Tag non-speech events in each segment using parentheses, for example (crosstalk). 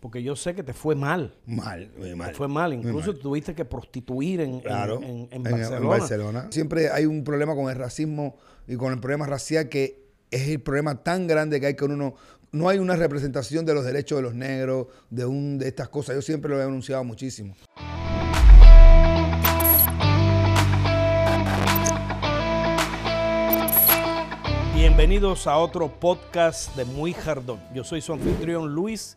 porque yo sé que te fue mal. Mal, muy mal. Te fue mal. Incluso mal. tuviste que prostituir en, Claro, en, en en- Barcelona. Barcelona. Siempre hay un problema con el racismo y con el problema racial que es el problema tan grande que hay con uno. No hay una representación de los derechos de los negros, de, un, de estas cosas. Yo siempre lo he denunciado muchísimo. Bienvenidos a otro podcast de Muy Jardón. Yo soy su anfitrión Luis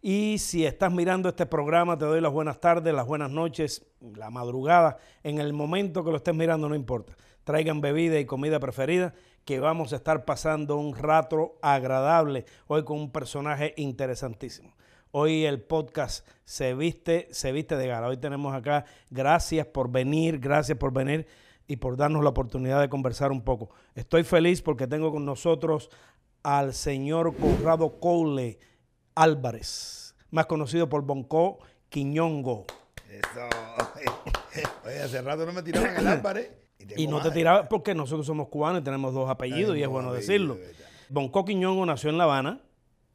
y si estás mirando este programa te doy las buenas tardes, las buenas noches, la madrugada, en el momento que lo estés mirando no importa. Traigan bebida y comida preferida que vamos a estar pasando un rato agradable hoy con un personaje interesantísimo. Hoy el podcast se viste, se viste de gala. Hoy tenemos acá, gracias por venir, gracias por venir y por darnos la oportunidad de conversar un poco. Estoy feliz porque tengo con nosotros al señor Conrado Cole Álvarez, más conocido por Bonco Quiñongo. Eso. (laughs) Oye, hace rato no me tiraban el Álvarez. (clears throat) Y no te tiraba porque nosotros somos cubanos y tenemos dos apellidos y es bueno decirlo. Bonco Quiñongo nació en La Habana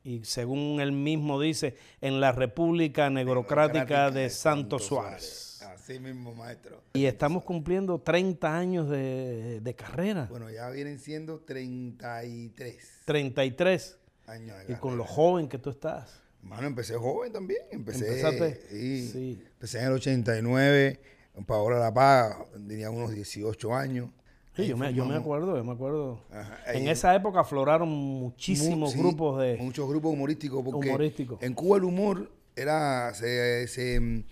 y según él mismo dice, en la República Negrocrática de Santo Suárez. Así mismo, maestro. Y estamos cumpliendo 30 años de, de carrera, Bueno, ya vienen siendo 33 33, de y con lo joven que tú estás. Mano, empecé joven también. Empecé, Empezaste, sí, sí. Empecé en el 89. Paola La Paz tenía unos 18 años. Sí, yo, me, yo me acuerdo, yo me acuerdo. Ajá, En esa época afloraron muchísimos Mu- grupos de... Muchos grupos humorísticos. Porque. En Cuba el humor era se, se,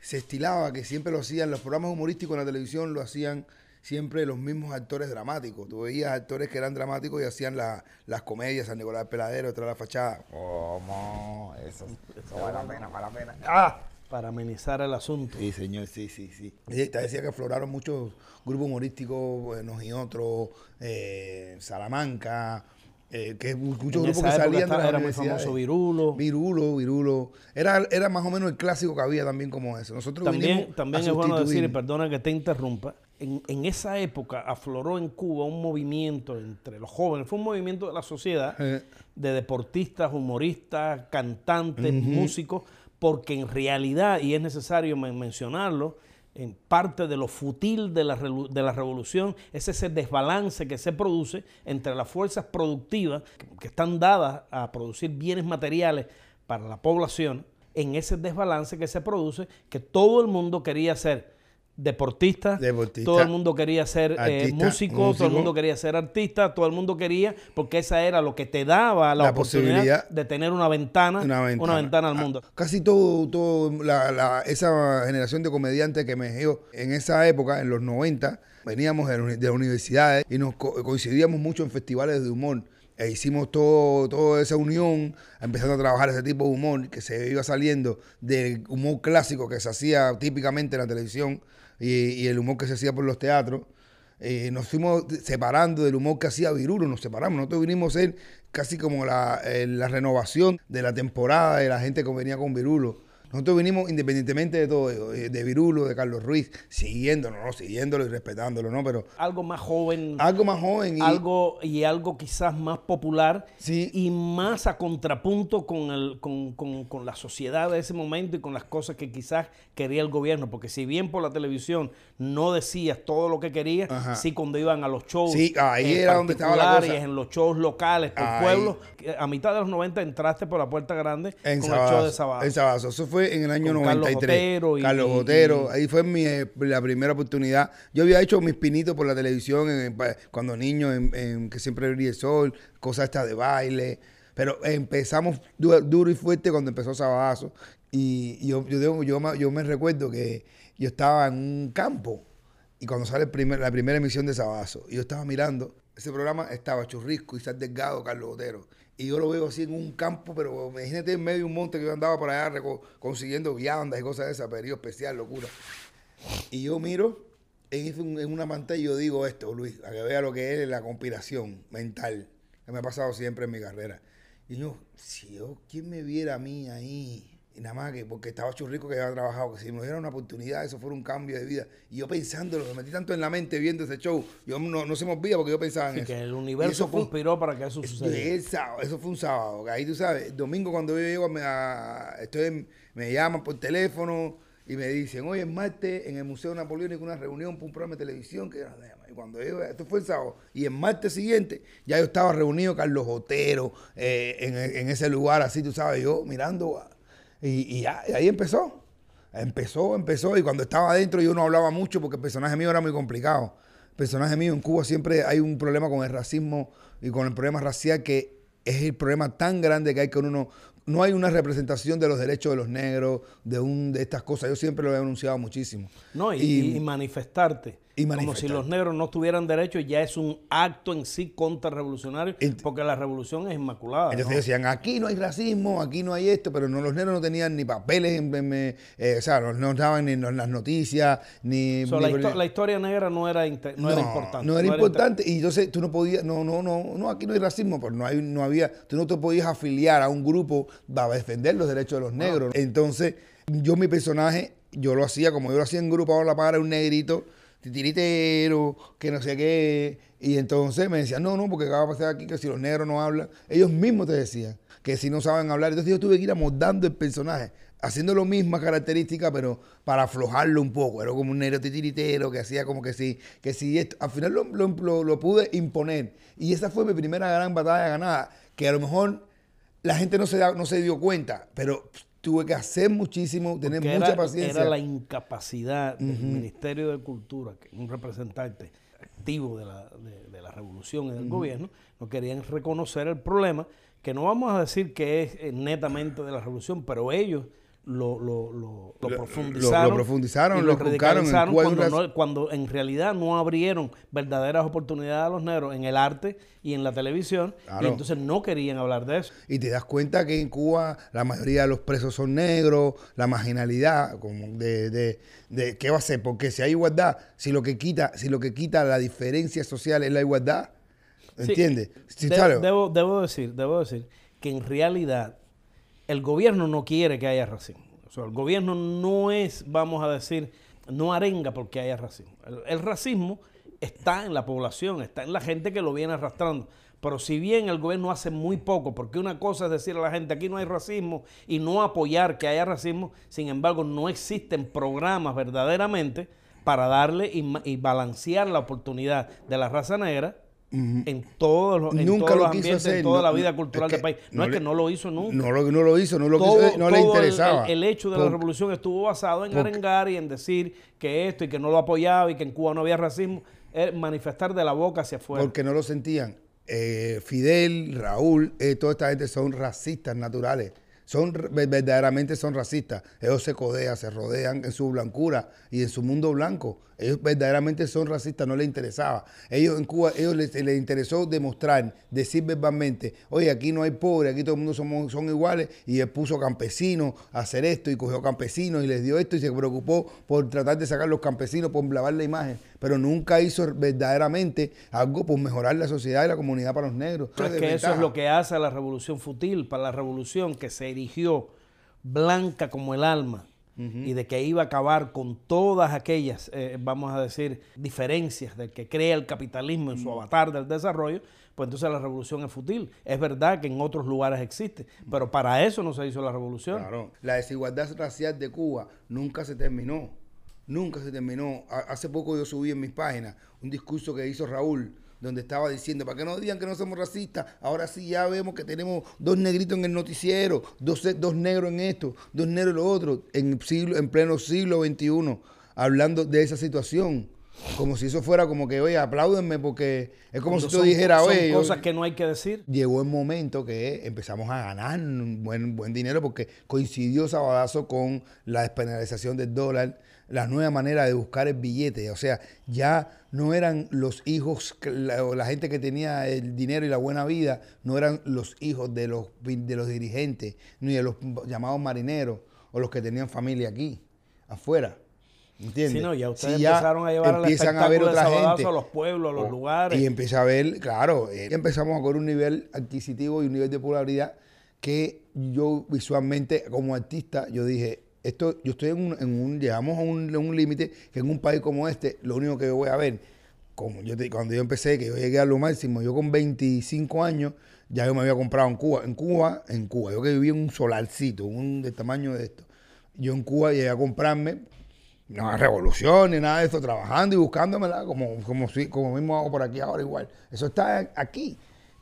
se estilaba que siempre lo hacían, los programas humorísticos en la televisión lo hacían siempre los mismos actores dramáticos. Tú veías actores que eran dramáticos y hacían la- las comedias, San Nicolás del Peladero, Tras la Fachada. ¿Cómo? Eso, eso vale la pena, vale la pena. ¡Ah! Para amenizar el asunto. Sí, señor, sí, sí, sí. Y te decía que afloraron muchos grupos humorísticos, buenos y otros, eh, Salamanca, eh, que muchos En grupos esa que época salían de las era muy famoso Virulo. Virulo, Virulo. Era, era más o menos el clásico que había también como eso. Nosotros También, vinimos también a es bueno decir, y perdona que te interrumpa, en, en esa época afloró en Cuba un movimiento entre los jóvenes, fue un movimiento de la sociedad, Eh. de deportistas, humoristas, cantantes, músicos, porque en realidad, y es necesario men- mencionarlo, en parte de lo futil de la, relu- de la revolución es ese desbalance que se produce entre las fuerzas productivas que, que están dadas a producir bienes materiales para la población, en ese desbalance que se produce, que todo el mundo quería ser deportista, Deportista. todo el mundo quería ser eh, músico, todo el mundo quería ser artista, todo el mundo quería, porque esa era lo que te daba la, La oportunidad posibilidad. de tener una ventana, Una ventana. al Ah, mundo. Casi todo, todo la- la- esa generación de comediantes que emergió en esa época, en los 90, veníamos de las universidades y nos co- coincidíamos mucho en festivales de humor. E hicimos todo, toda esa unión, empezando a trabajar ese tipo de humor que se iba saliendo del humor clásico que se hacía típicamente en la televisión y, y el humor que se hacía por los teatros. Eh, nos fuimos separando del humor que hacía Virulo, nos separamos. Nosotros vinimos a ser casi como la, eh, la renovación de la temporada de la gente que venía con Virulo. Nosotros vinimos independientemente de todo, eh, de Virulo, de Carlos Ruiz, siguiéndolo, ¿no? Siguiéndolo y respetándolo, ¿no? Pero Algo más joven, algo más joven y algo y algo quizás más popular Sí. y más a contrapunto con, el, con, con- con la sociedad de ese momento y con las cosas que quizás quería el gobierno. Porque si bien por la televisión no decías todo lo que querías, Ajá. sí cuando iban a los shows Sí, ahí era donde estaba la cosa. en los shows locales, por Ahí. pueblos. A mitad de los 90 entraste por la puerta grande en con Sabazo, el show de Sabazo. En Sabazo. Eso fue en el año Con Carlos 93. Botero y- Carlos Botero. y- Ahí fue mi, la primera oportunidad. Yo había hecho mis pinitos por la televisión en- cuando niño, en, en que siempre brilla el sol, cosas estas de baile. Pero empezamos du- duro y fuerte cuando empezó Sabazo. Y yo, yo, yo, me- yo me recuerdo que yo estaba en un campo y cuando sale el primer, la primera emisión de Sabazo, yo estaba mirando, ese programa estaba Churrisco, Isaac Delgado, Carlos Botero. Y yo lo veo así en un campo, pero imagínate en medio de un monte que yo andaba por allá consiguiendo viandas y cosas de esa, periodo especial, locura. Y yo miro en una pantalla y yo digo esto, Luis, a que vea lo que es la conspiración mental que me ha pasado siempre en mi carrera. Y yo, si yo, ¿quién me viera a mí ahí? Y nada más que porque estaba churrico que había trabajado, que si me diera una oportunidad, eso fuera un cambio de vida. Y yo pensándolo, me metí tanto en la mente viendo ese show, yo no, no se me olvida porque yo pensaba en Sí, eso. que el universo eso conspiró para que eso y sucediera. sábado, eso fue un sábado. que Ahí tú sabes, domingo cuando yo llego, me, a- estoy en- me llaman por teléfono y me dicen, oye, es martes en el Museo Napoleónico una reunión para un programa de televisión. que Y cuando yo, esto fue el sábado, y el martes siguiente, ya yo estaba reunido Carlos Otero eh, en, en ese lugar, así tú sabes, yo mirando. a- Y, y ya, ahí empezó. Empezó, empezó, y cuando estaba adentro yo no hablaba mucho porque el personaje mío era muy complicado. El personaje mío en Cuba siempre hay un problema con el racismo y con el problema racial que es el problema tan grande que hay con uno. No hay una representación de los derechos de los negros, de un de estas cosas. Yo siempre lo he anunciado muchísimo. No, y, Y- y manifestarte. Y Como si los negros no tuvieran derechos, ya es un acto en sí contrarrevolucionario, porque la revolución es inmaculada. Entonces ¿no? decían, aquí no hay racismo, aquí no hay esto, pero no, los negros no tenían ni papeles, en, en- eh, o sea, no, no estaban ni en las noticias, ni... So, ni- la, histo- la historia negra no era, no era importante. No era importante. Y entonces tú no podías, no, no, no, no, aquí no hay racismo, pero no hay, no había, tú no te podías afiliar a un grupo para defender los derechos de los negros. Entonces, yo mi personaje, yo lo hacía como yo lo hacía en grupo, ahora la para un negrito, titiritero, que no sé qué. Y entonces me decían, no, no, porque ¿qué va a pasar aquí? Que si los negros no hablan, ellos mismos te decían que si no saben hablar. Entonces yo tuve que ir amoldando el personaje, haciendo lo misma característica, pero para aflojarlo un poco. Era como un negro titiritero que hacía como que sí, que sí. Esto. Al final lo, lo- lo- lo pude imponer. Y esa fue mi primera gran batalla ganada, que a lo mejor la gente no se, da- no se dio cuenta, pero tuve que hacer muchísimo, tener mucha era, paciencia. era la incapacidad del Ministerio de Cultura, que es un representante activo de la, de, de la revolución y del gobierno, no querían reconocer el problema, que no vamos a decir que es eh, netamente de la revolución, pero ellos lo, lo, lo, lo profundizaron. lo- profundizaron, y lo inculcaron en cuando, no- cuando en realidad no abrieron verdaderas oportunidades a los negros en el arte y en la televisión, Claro. y entonces no querían hablar de eso. Y te das cuenta que en Cuba la mayoría de los presos son negros, la marginalidad, como de, de, de- ¿qué va a ser? Porque si hay igualdad, si lo que quita, si lo que quita la diferencia social es la igualdad, ¿entiendes? Sí, de- claro. debo, debo decir, debo decir que en realidad el gobierno no quiere que haya racismo. El gobierno no es, vamos a decir, no arenga porque haya racismo. El, racismo está en la población, está en la gente que lo viene arrastrando. Pero si bien el gobierno hace muy poco, porque una cosa es decir a la gente aquí no hay racismo y no apoyar que haya racismo, sin embargo no existen programas verdaderamente para darle y balancear la oportunidad de la raza negra en todos los, en Nunca todos lo los ambientes, hacer, en toda no, la vida cultural es del país. No, no es le- que no lo hizo nunca. No lo, no lo hizo, no lo, Todo- quiso, no le todo interesaba. El, el hecho de la revolución estuvo basado en porque- arengar y en decir que esto y que no lo apoyaba y que en Cuba no había racismo, es manifestar de la boca hacia afuera. Porque no lo sentían. Eh, Fidel, Raúl, eh, toda esta gente son racistas naturales. Son verdaderamente son racistas. Ellos se codean, se rodean en su blancura y en su mundo blanco. Ellos verdaderamente son racistas, no les interesaba. Ellos en Cuba, ellos les, interesó demostrar, decir verbalmente, oye, aquí no hay pobres, aquí todo el mundo somos, son iguales. Y él puso campesinos a hacer esto y cogió campesinos y les dio esto y se preocupó por tratar de sacar los campesinos, por lavar la imagen. Pero nunca hizo verdaderamente algo por mejorar la sociedad y la comunidad para los negros. Pero es que eso es lo que hace a la revolución futil, para la revolución que se erigió blanca como el alma y de que iba a acabar con todas aquellas, eh, vamos a decir, diferencias del que crea el capitalismo en su avatar del desarrollo, pues entonces la revolución es futil. Es verdad que en otros lugares existe, pero para eso no se hizo la revolución. Claro. La desigualdad racial de Cuba nunca se terminó. Nunca se terminó. Ha- Hace poco yo subí en mis páginas un discurso que hizo Raúl, donde estaba diciendo, para que no digan que no somos racistas, ahora sí ya vemos que tenemos dos negritos en el noticiero, dos, dos negros en esto, dos negros en lo otro, en, siglo, en pleno siglo XXI, hablando de esa situación. Como si eso fuera como que, oye, apláudenme porque es como Cuando si tú son- dijeras, son oye, yo- cosas que no hay que decir. llegó el momento que empezamos a ganar un buen, buen dinero porque coincidió Sabadazo con la despenalización del dólar, la nueva manera de buscar el billete. O sea, ya no eran los hijos, la, o la gente que tenía el dinero y la buena vida, no eran los hijos de los, de los dirigentes, ni de los llamados marineros o los que tenían familia aquí, afuera. ¿Entiendes? Sí, no, ya ustedes Sí, empezaron a llevar empiezan a ver otra gente. a los pueblos, a los Oh, lugares. Y empieza a ver, claro, eh, empezamos a coger un nivel adquisitivo y un nivel de popularidad que yo visualmente como artista, yo dije, esto, yo estoy en un, en un llegamos a un, un límite que en un país como este, lo único que yo voy a ver, como yo te- cuando yo empecé, que yo llegué a lo máximo, yo con 25 años, ya yo me había comprado en Cuba, en Cuba, en Cuba, yo que vivía en un solarcito, un del tamaño de esto. Yo en Cuba llegué a comprarme, no revolución ni nada de esto, trabajando y buscándomela, como, como, si- como mismo hago por aquí ahora igual. Eso está aquí.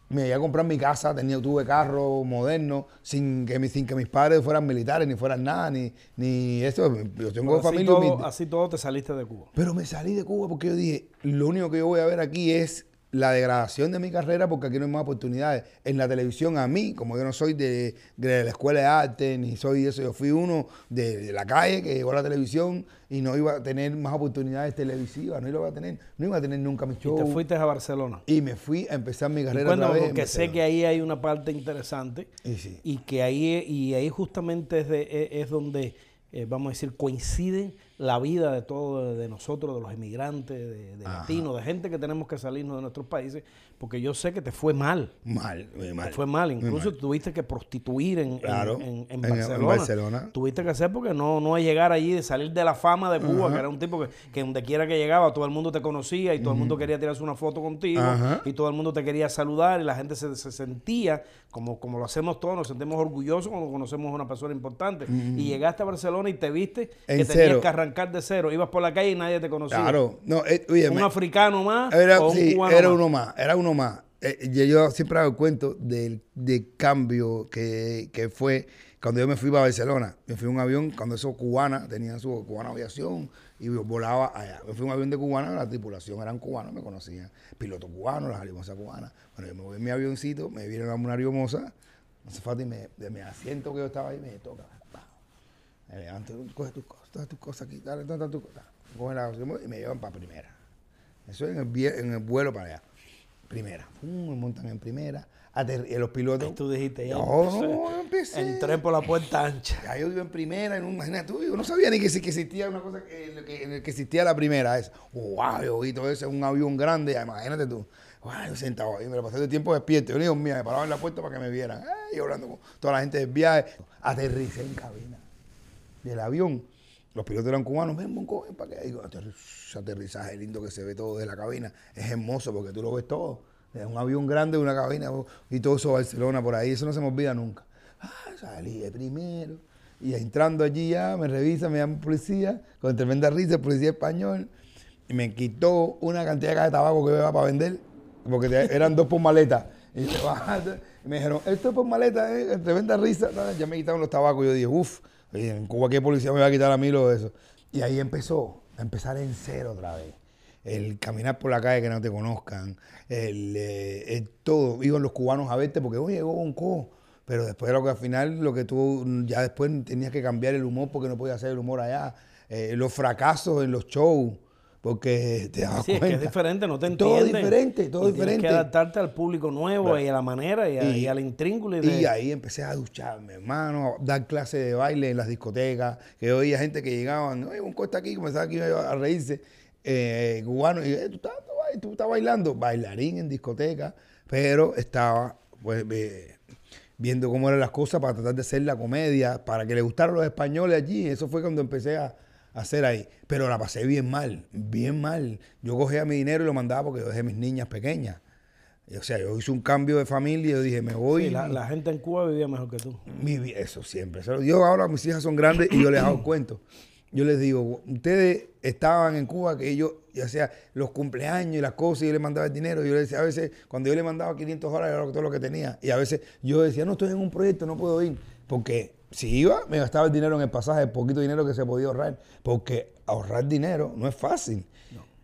Me llegué a comprar mi casa, tenía, tuve carro moderno, sin que, mi- sin que mis padres fueran militares, ni fueran nada, ni, ni eso. Yo tengo así, familia todo, así todo te saliste de Cuba. Pero me salí de Cuba porque yo dije, lo único que yo voy a ver aquí es la degradación de mi carrera porque aquí no hay más oportunidades. En la televisión a mí, como yo no soy de, de la escuela de arte, ni soy de eso, yo fui uno de, de la calle que llegó a la televisión y no iba a tener más oportunidades televisivas, no iba a tener, no iba a tener nunca mi Y show. te fuiste a Barcelona. Y me fui a empezar mi Y carrera otra cuéntame, vez porque sé que ahí hay una parte interesante Y sí. y que ahí, y ahí justamente es, de- es- donde, eh, vamos a decir, coincide la vida de todos, de nosotros, de los emigrantes, de, latinos, de gente que tenemos que salirnos de nuestros países, porque yo sé que te fue mal. Mal, muy mal. Te fue mal, incluso mal. tuviste que prostituir en, Claro, en, en en- en Barcelona. Tuviste que hacer porque no, no es llegar allí, de salir de la fama de Cuba, Ajá. que era un tipo que, que donde quiera que llegaba, todo el mundo te conocía y todo el mundo quería tirarse una foto contigo Ajá. y todo el mundo te quería saludar y la gente se, se sentía, como, como lo hacemos todos, nos sentimos orgullosos cuando conocemos a una persona importante. Y llegaste a Barcelona y te viste En que tenías que arrancar de cero. Ibas por la calle y nadie te conocía. Claro, no, eh, oye, Un me- africano más Era, o un sí, cubano era más. uno más, era uno más. Eh, yo, yo siempre hago el cuento del, del cambio que, que fue cuando yo me fui para Barcelona. Me fui en un avión, cuando esos cubanas tenían su cubana aviación y volaba allá. Me fui en un avión de cubana, la tripulación eran cubanos, me conocían. Piloto cubano, las aeromosas cubanas. Bueno, yo me voy en mi avioncito, me viene una aeromoza, no hace falta y me, de mi asiento que yo estaba ahí me toca. Me levanto, coge tus cosas, todas tus cosas aquí, dale, todas tus cosas. Coge la y me llevan para primera. Eso en el, en el vuelo para allá. Primera. Pum, me montan en primera. Aterri- y los pilotos. Y tú dijiste, ya No, no, yo empecé. Entré por la puerta ancha. Ya yo iba en primera, en un, imagínate tú, yo no sabía ni que, que existía una cosa que, que, que existía la primera. Es, wow, yo vi todo eso un avión grande, imagínate tú. Wow, yo sentado ahí, me lo pasé de tiempo despierto. Yo, Dios mío, me paraba en la puerta para que me vieran. Ay, yo hablando con toda la gente del viaje. Aterricé en cabina del avión. Los pilotos eran cubanos, ven, Bonco, ven para que digo, aterriz- aterrizaje lindo que se ve todo desde la cabina. Es hermoso porque tú lo ves todo. Es un avión grande, una cabina oh, y todo eso Barcelona por ahí, eso no se me olvida nunca. Ah, salí de primero. Y entrando allí ya, me revisa, me llama policía, con tremenda risa, el policía español, y me quitó una cantidad de de tabaco que iba para vender, porque eran dos por maleta. Y, me dijeron, esto es por maleta, eh, tremenda risa. Ya me quitaron los tabacos. Yo dije, uff, en Cuba, ¿qué policía me va a quitar a mí lo de eso? Y ahí empezó, a empezar en cero otra vez. El caminar por la calle que no te conozcan, el, eh, el todo. Iban los cubanos a verte porque, oye, llegó Bonco. Pero después lo que al final, lo que tú, ya después tenías que cambiar el humor porque no podías hacer el humor allá. Eh, los fracasos en los shows, porque te das Sí, es que es diferente, no te Todo entienden. diferente, todo Y Tienes diferente. que adaptarte al público nuevo y a la manera y, a- Y- y al intríngulo. Y de, Y ahí empecé a ducharme, hermano, a dar clases de baile en las discotecas, que oía gente que llegaban, oye, un costa aquí, comenzaba aquí a reírse, eh, cubano, y eh, ¿tú, estás, tú estás bailando, bailarín en discoteca, pero estaba pues eh, viendo cómo eran las cosas para tratar de hacer la comedia, para que le gustaran los españoles allí, eso fue cuando empecé a hacer ahí, pero la pasé bien mal, bien mal, yo cogía mi dinero y lo mandaba porque yo dejé mis niñas pequeñas. O sea, yo hice un cambio de familia y yo dije, me voy. Sí, la, la gente en Cuba vivía mejor que tú. Mi eso siempre. Yo ahora mis hijas son grandes y yo les hago cuento. Yo les digo, ustedes estaban en Cuba, que yo, ya sea los cumpleaños y las cosas, y yo les mandaba el dinero. Yo les decía, a veces, cuando yo le mandaba 500 dólares, era todo lo que tenía. Y a veces yo decía, no, estoy en un proyecto, no puedo ir. Porque si iba, me gastaba el dinero en el pasaje, el poquito dinero que se podía ahorrar. Porque ahorrar dinero no es fácil.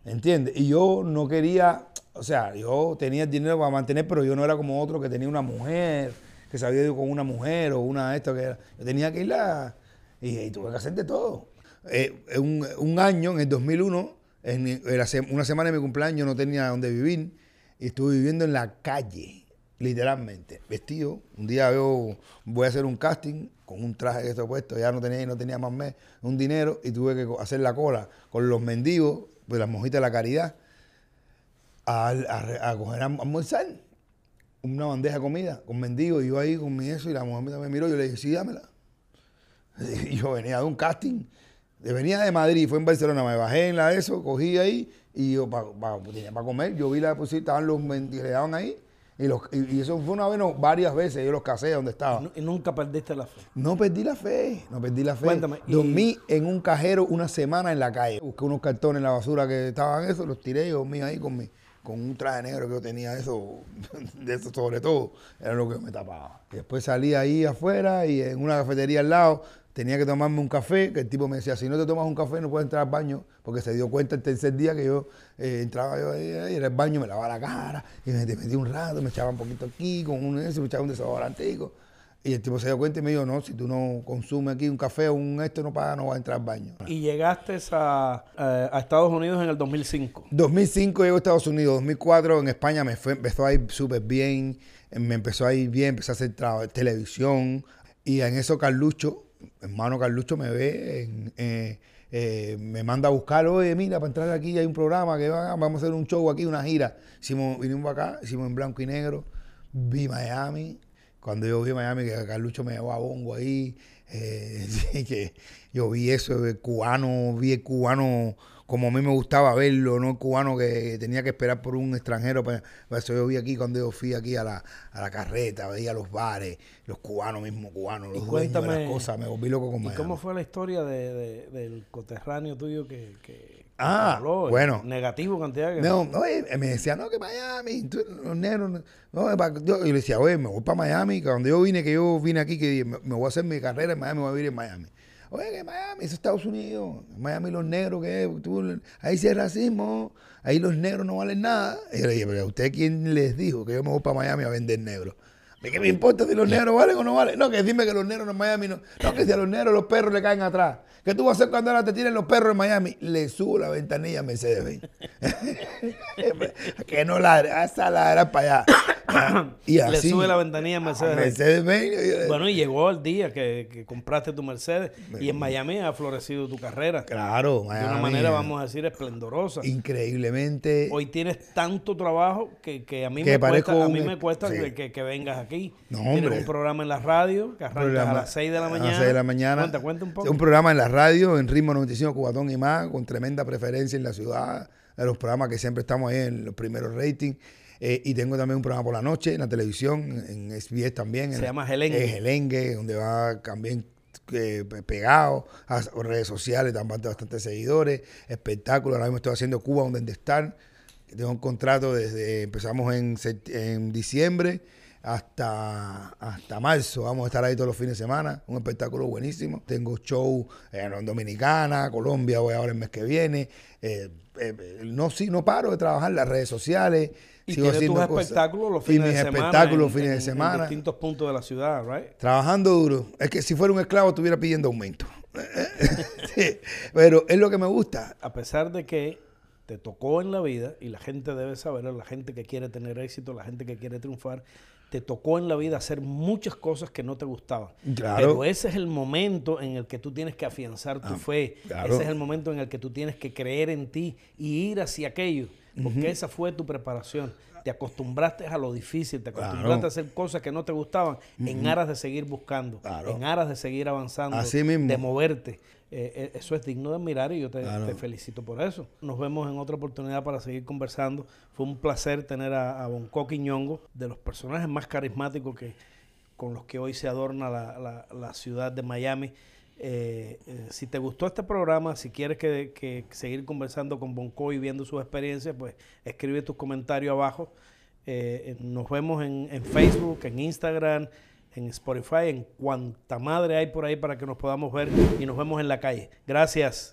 ¿Entiendes? Y yo no quería, o sea, yo tenía el dinero para mantener, pero yo no era como otro que tenía una mujer, que se había ido con una mujer o una de esto que era. Yo tenía que ir a, y, y tuve que hacer de todo. Eh, un, un año, en el 2001, en, en la se- una semana de mi cumpleaños no tenía dónde vivir y estuve viviendo en la calle, literalmente, vestido. Un día voy a hacer un casting con un traje que estoy puesto, ya no tenía, no tenía más un dinero y tuve que hacer la cola con los mendigos, pues las mojitas de la caridad, a, a, coger a una bandeja de comida con mendigos. Y yo ahí con mi eso y la mujer me miró. Yo le dije, sí, dámela. (laughs) Y yo venía de un casting. Venía de Madrid, fue en Barcelona. Me bajé en la eso, cogí ahí y yo para comer. Yo vi la pues, estaban los mendigos, le daban ahí. Y, los, y, eso fue una vez, no, varias veces. Yo los casé donde estaba. ¿Y nunca perdiste la fe? No perdí la fe, no perdí la fe. Cuéntame, y- Dormí en un cajero una semana en la calle. Busqué unos cartones en la basura que estaban eso, los tiré y dormí ahí con mi, con un traje negro que yo tenía eso, (laughs) de eso sobre todo, era lo que me tapaba. Y después salí ahí afuera y en una cafetería al lado tenía que tomarme un café, que el tipo me decía, si no te tomas un café no puedes entrar al baño, porque se dio cuenta el tercer día que yo eh, entraba yo ahí, ahí, era el baño, me lavaba la cara, y me metí un rato, me echaba un poquito aquí, con un eso, me echaba un desodorantico. Y el tipo se dio cuenta y me dijo, no, si tú no consumes aquí un café o un esto, no pagas, no vas a entrar al baño. Y llegaste a, a Estados Unidos en el 2005. 2005 llego a Estados Unidos, 2004 en España me fue, empezó a ir súper bien, me empezó a ir bien, empecé a hacer televisión y en eso Carlucho, hermano Carlucho me ve, eh, eh, me manda a buscar, oye, mira, para entrar aquí hay un programa que va- vamos a hacer un show aquí, una gira. Vinimos acá, hicimos en blanco y negro, vi Miami, cuando yo vi Miami, que Carlucho me llevó a Bongo ahí, eh, (laughs) que yo vi eso, el cubano, vi el cubano como a mí me gustaba verlo, no el cubano que tenía que esperar por un extranjero. Para, para eso yo vi aquí cuando yo fui aquí a la, a la carreta, veía los bares, los cubanos mismos, cubanos, los dueños de cuéntame, las cosas, me volví loco con ¿Y Miami. cómo fue la historia de, de- del coterráneo tuyo que, que Ah, habló? bueno. Negativo cantidad que... No, no, eh, me decía, no, que Miami, tú- los negros, no, no, yo, y le decía, oye, me voy para Miami, cuando yo vine, que yo vine aquí, que me, me voy a hacer mi carrera en Miami, me voy a vivir en Miami. Oye, que Miami, eso es Estados Unidos, Miami los negros, que ahí sí es racismo, ahí los negros no valen nada. Y yo le dije, pero ¿a usted quién les dijo que yo me voy para Miami a vender negros? ¿De qué me importa si los negros valen o no valen? No, que dime que los negros en Miami no. No, que si a los negros los perros le caen atrás. ¿Qué tú vas a hacer cuando ahora te tiren los perros en Miami? Le subo la ventanilla a Mercedes Benz. (laughs) que no ladre, hasta ladrar para allá. (coughs) y Le sube la ventanilla a Mercedes. Mercedes Benz. Bueno, y llegó el día que, que compraste tu Mercedes y en Miami ha florecido tu carrera. Claro, de una manera, vamos a decir, esplendorosa. Increíblemente. Hoy tienes tanto trabajo que, que a mí, Que me, cuesta, a un mí ex- me cuesta sí. que, vengas aquí. No, Tienes hombre. un programa en la radio que arrancas a las 6 de la A mañana. las 6 de la mañana. Cuenta, cuenta un poco. Un programa en la radio, en ritmo 95 Cubatón y más, con tremenda preferencia en la ciudad, de los programas que siempre estamos ahí en los primeros ratings. Eh, y tengo también un programa por la noche en la televisión, en SBS también. Se en la- llama Gelengue. eh, Gelengue, donde va también eh, pe- pegado a redes sociales, también bastantes seguidores, espectáculos. Ahora mismo estoy haciendo Cuba donde estar. Tengo un contrato desde, empezamos en diciembre hasta, hasta marzo. Vamos a estar ahí todos los fines de semana. Un espectáculo buenísimo. Tengo show en Dominicana, Colombia, voy ahora el mes que viene. Eh, eh, no, sí, no paro de trabajar en las redes sociales. y sigo tus cosas. espectáculos los Y fines mis de semana. espectáculos en- fines de semana. En distintos puntos de la ciudad, right? Trabajando duro. Es que si fuera un esclavo estuviera pidiendo aumento. (laughs) Sí, Pero es lo que me gusta. A pesar de que te tocó en la vida, y la gente debe saberlo, la gente que quiere tener éxito, la gente que quiere triunfar, te tocó en la vida hacer muchas cosas que no te gustaban. Claro. Pero ese es el momento en el que tú tienes que afianzar tu Ah, fe. claro. Ese es el momento en el que tú tienes que creer en ti y ir hacia aquello. Porque esa fue tu preparación. Te acostumbraste a lo difícil, te acostumbraste Claro. a hacer cosas que no te gustaban en aras de seguir buscando, Claro. en aras de seguir avanzando, Así mismo. de moverte. Eh, eh, eso es digno de admirar y yo te, Claro. te felicito por eso. Nos vemos en otra oportunidad para seguir conversando. Fue un placer tener a, a Bonco Quiñongo, de los personajes más carismáticos que, con los que hoy se adorna la, la- la ciudad de Miami. Eh, eh, si te gustó este programa, si quieres que, que seguir conversando con Bonco y viendo sus experiencias, pues escribe tus comentarios abajo. Eh, nos vemos en, en Facebook, en Instagram, en Spotify, en cuanta madre hay por ahí para que nos podamos ver y nos vemos en la calle. Gracias.